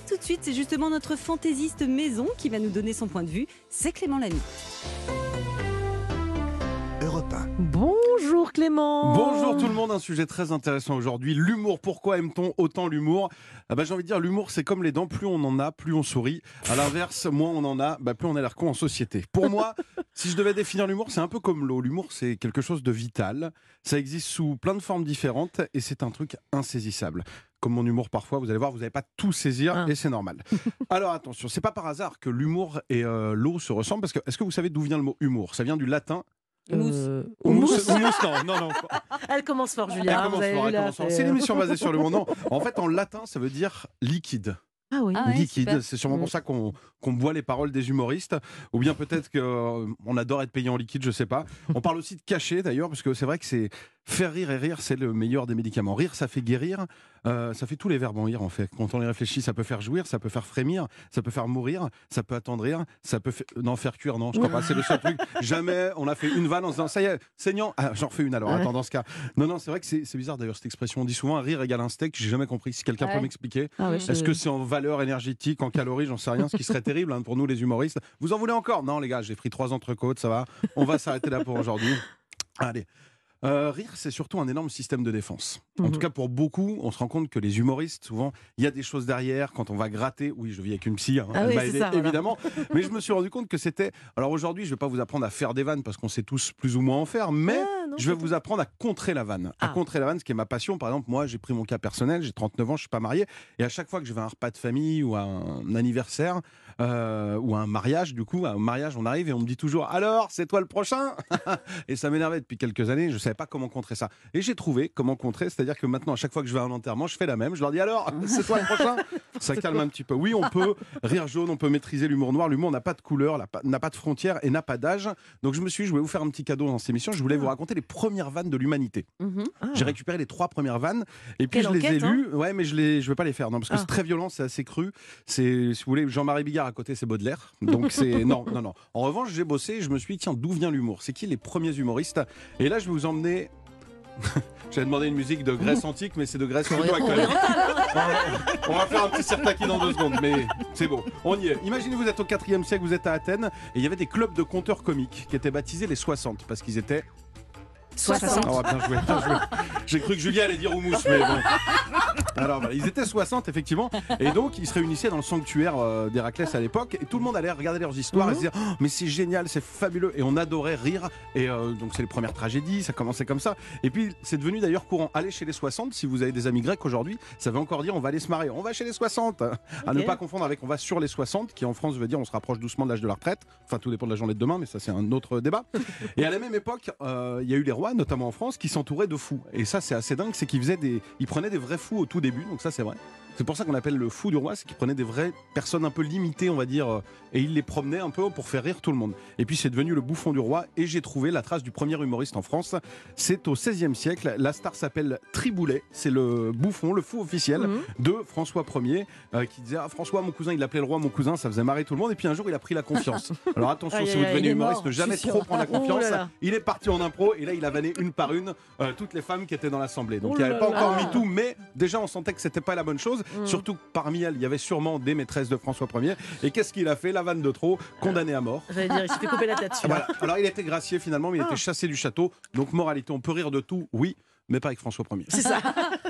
Mais tout de suite, c'est justement notre fantaisiste maison qui va nous donner son point de vue. C'est Clément Lamy. Europe 1. Bonjour Clément. Bonjour tout le monde, un sujet très intéressant aujourd'hui. L'humour, pourquoi aime-t-on autant l'humour? Ah bah, J'ai envie de dire, l'humour c'est comme les dents, plus on en a, plus on sourit. À l'inverse, moins on en a, bah, plus on a l'air con en société. Pour moi, si je devais définir l'humour, c'est un peu comme l'eau. L'humour c'est quelque chose de vital. Ça existe sous plein de formes différentes et c'est un truc insaisissable. Comme mon humour parfois, vous allez voir, vous n'allez pas tout saisir Ah. et c'est normal. Alors attention, c'est pas par hasard que l'humour et euh, l'eau se ressemblent parce que est-ce que vous savez d'où vient le mot humour? Ça vient du latin. Euh, Houmous, houmous, non, non, non. Elle commence fort, Elle Julia. commence fort, elle là, commence fort. c'est- l'émission basée sur le monde. Non, en fait, en latin, ça veut dire liquide. Ah oui. Ah ouais, liquide. C'est sûrement Mm. pour ça qu'on qu'on boit les paroles des humoristes. Ou bien peut-être qu'on adore être payé en liquide, je sais pas. On parle aussi de cachet d'ailleurs, parce que c'est vrai que c'est faire rire et rire, c'est le meilleur des médicaments. Rire, ça fait guérir. Euh, ça fait tous les verbes en rire en fait. Quand on y réfléchit, ça peut faire jouir, ça peut faire frémir, ça peut faire mourir, ça peut attendrir, ça peut fa- non faire cuire. Non, je crois pas. C'est le seul truc. Jamais on a fait une vanne en se disant ça y est, saignant. Ah, j'en refais une alors. Ouais. Attends, dans ce cas. Non, non, c'est vrai que c'est bizarre d'ailleurs cette expression. On dit souvent rire égale un steak. J'ai jamais compris. Si quelqu'un Ouais. peut m'expliquer. Ah Est-ce je- que c'est en valeur énergétique, en calories, j'en sais rien, ce qui serait terrible hein, pour nous les humoristes. Vous en voulez encore? Non les gars, j'ai pris trois entrecôtes, ça va. On va s'arrêter là pour aujourd'hui. Allez. Euh, rire, c'est surtout un énorme système de défense. En Mhm. tout cas, pour beaucoup, on se rend compte que les humoristes, souvent, il y a des choses derrière. Quand on va gratter, oui, je vis avec une psy, hein, Ah oui, aidé, ça, voilà. évidemment. Mais je me suis rendu compte que c'était. Alors aujourd'hui, je vais pas vous apprendre à faire des vannes parce qu'on sait tous plus ou moins en faire, mais Ah, non, je vais vous apprendre à contrer la vanne. À Ah. contrer la vanne, ce qui est ma passion. Par exemple, moi, j'ai pris mon cas personnel, j'ai 39 ans, je suis pas marié. Et à chaque fois que je vais à un repas de famille ou à un anniversaire euh, ou à un mariage, du coup, à un mariage, on arrive et on me dit toujours Alors, c'est toi le prochain? Et ça m'énervait depuis quelques années, je savais pas comment contrer ça. Et j'ai trouvé comment contrer, c'est-à-dire que maintenant, à chaque fois que je vais à un enterrement, je fais la même. Je leur dis Alors, c'est toi le prochain? Ça calme un petit peu. Oui, on peut rire jaune, on peut maîtriser l'humour noir. L'humour n'a pas de couleur, n'a pas- n'a pas de frontières et n'a pas d'âge. Donc je me suis dit, je voulais vous faire un petit cadeau dans cette émission. Je voulais vous raconter les premières vannes de l'humanité. Mhm. Ah. J'ai récupéré les trois premières vannes et puis Quelle je les ai hein lues. Ouais, mais je les, je vais pas les faire, non, parce que Ah. c'est très violent, c'est assez cru. C'est, si vous voulez, Jean-Marie Bigard à côté, c'est Baudelaire. Donc c'est non, non, non. En revanche, j'ai bossé et je me suis dit, tiens, d'où vient l'humour? C'est qui les premiers humoristes? Et là, je vais vous emmener. J'avais demandé une musique de Grèce antique, mais c'est de Grèce plutôt actuelle. On va faire un petit sertaki dans deux secondes, mais c'est beau. On y est. Imaginez, vous êtes au 4 siècle, vous êtes à Athènes, et il y avait des clubs de conteurs comiques qui étaient baptisés les 60, parce qu'ils étaient 60. Oh, bien joué, bien joué. J'ai cru que Julien allait dire houmous, mais bon. Alors voilà, ils étaient 60 effectivement, et donc ils se réunissaient dans le sanctuaire euh, d'Héraclès à l'époque, et tout le monde allait regarder leurs histoires et se dire Oh, mais c'est génial, c'est fabuleux, et on adorait rire, et euh, donc c'est les premières tragédies, ça commençait comme ça, et puis c'est devenu d'ailleurs courant. Aller chez les 60, si vous avez des amis grecs aujourd'hui, ça veut encore dire on va aller se marier, on va chez les 60, à ne pas confondre avec on va sur les 60, qui en France veut dire on se rapproche doucement de l'âge de la retraite, enfin tout dépend de la journée de demain, mais ça c'est un autre débat. Et à la même époque, euh, il y a eu les rois, notamment en France, qui s'entouraient de fous. Et ça, c'est assez dingue, c'est qu'ils faisaient des, ils prenaient des vrais fous au tout début. Donc ça, c'est vrai. C'est pour ça qu'on appelle le fou du roi, c'est qu'il prenait des vraies personnes un peu limitées, on va dire, euh, et il les promenait un peu pour faire rire tout le monde. Et puis c'est devenu le bouffon du roi, et j'ai trouvé la trace du premier humoriste en France. C'est au XVIe siècle. La star s'appelle Triboulet. C'est le bouffon, le fou officiel Mhm. de François Ier, euh, qui disait ah, François, mon cousin, il l'appelait le roi, mon cousin, ça faisait marrer tout le monde. Et puis un jour, il a pris la confiance. Alors attention, si vous devenez humoriste, ne jamais trop prendre la Oh là confiance. là. Il est parti en impro et là, il a vanné une par une euh, toutes les femmes qui étaient dans l'assemblée. Donc Oh il n'y avait là pas encore. MeToo, mais déjà on sentait que c'était pas la bonne chose. Mm. Surtout que parmi elles, il y avait sûrement des maîtresses de François Ier. Et qu'est-ce qu'il a fait La vanne de trop, condamné à mort. J'allais dire, il s'est fait couper la tête. Voilà. Alors il été gracié finalement, mais il a Ah. été chassé du château. Donc moralité, on peut rire de tout, oui, mais pas avec François Ier. C'est ça.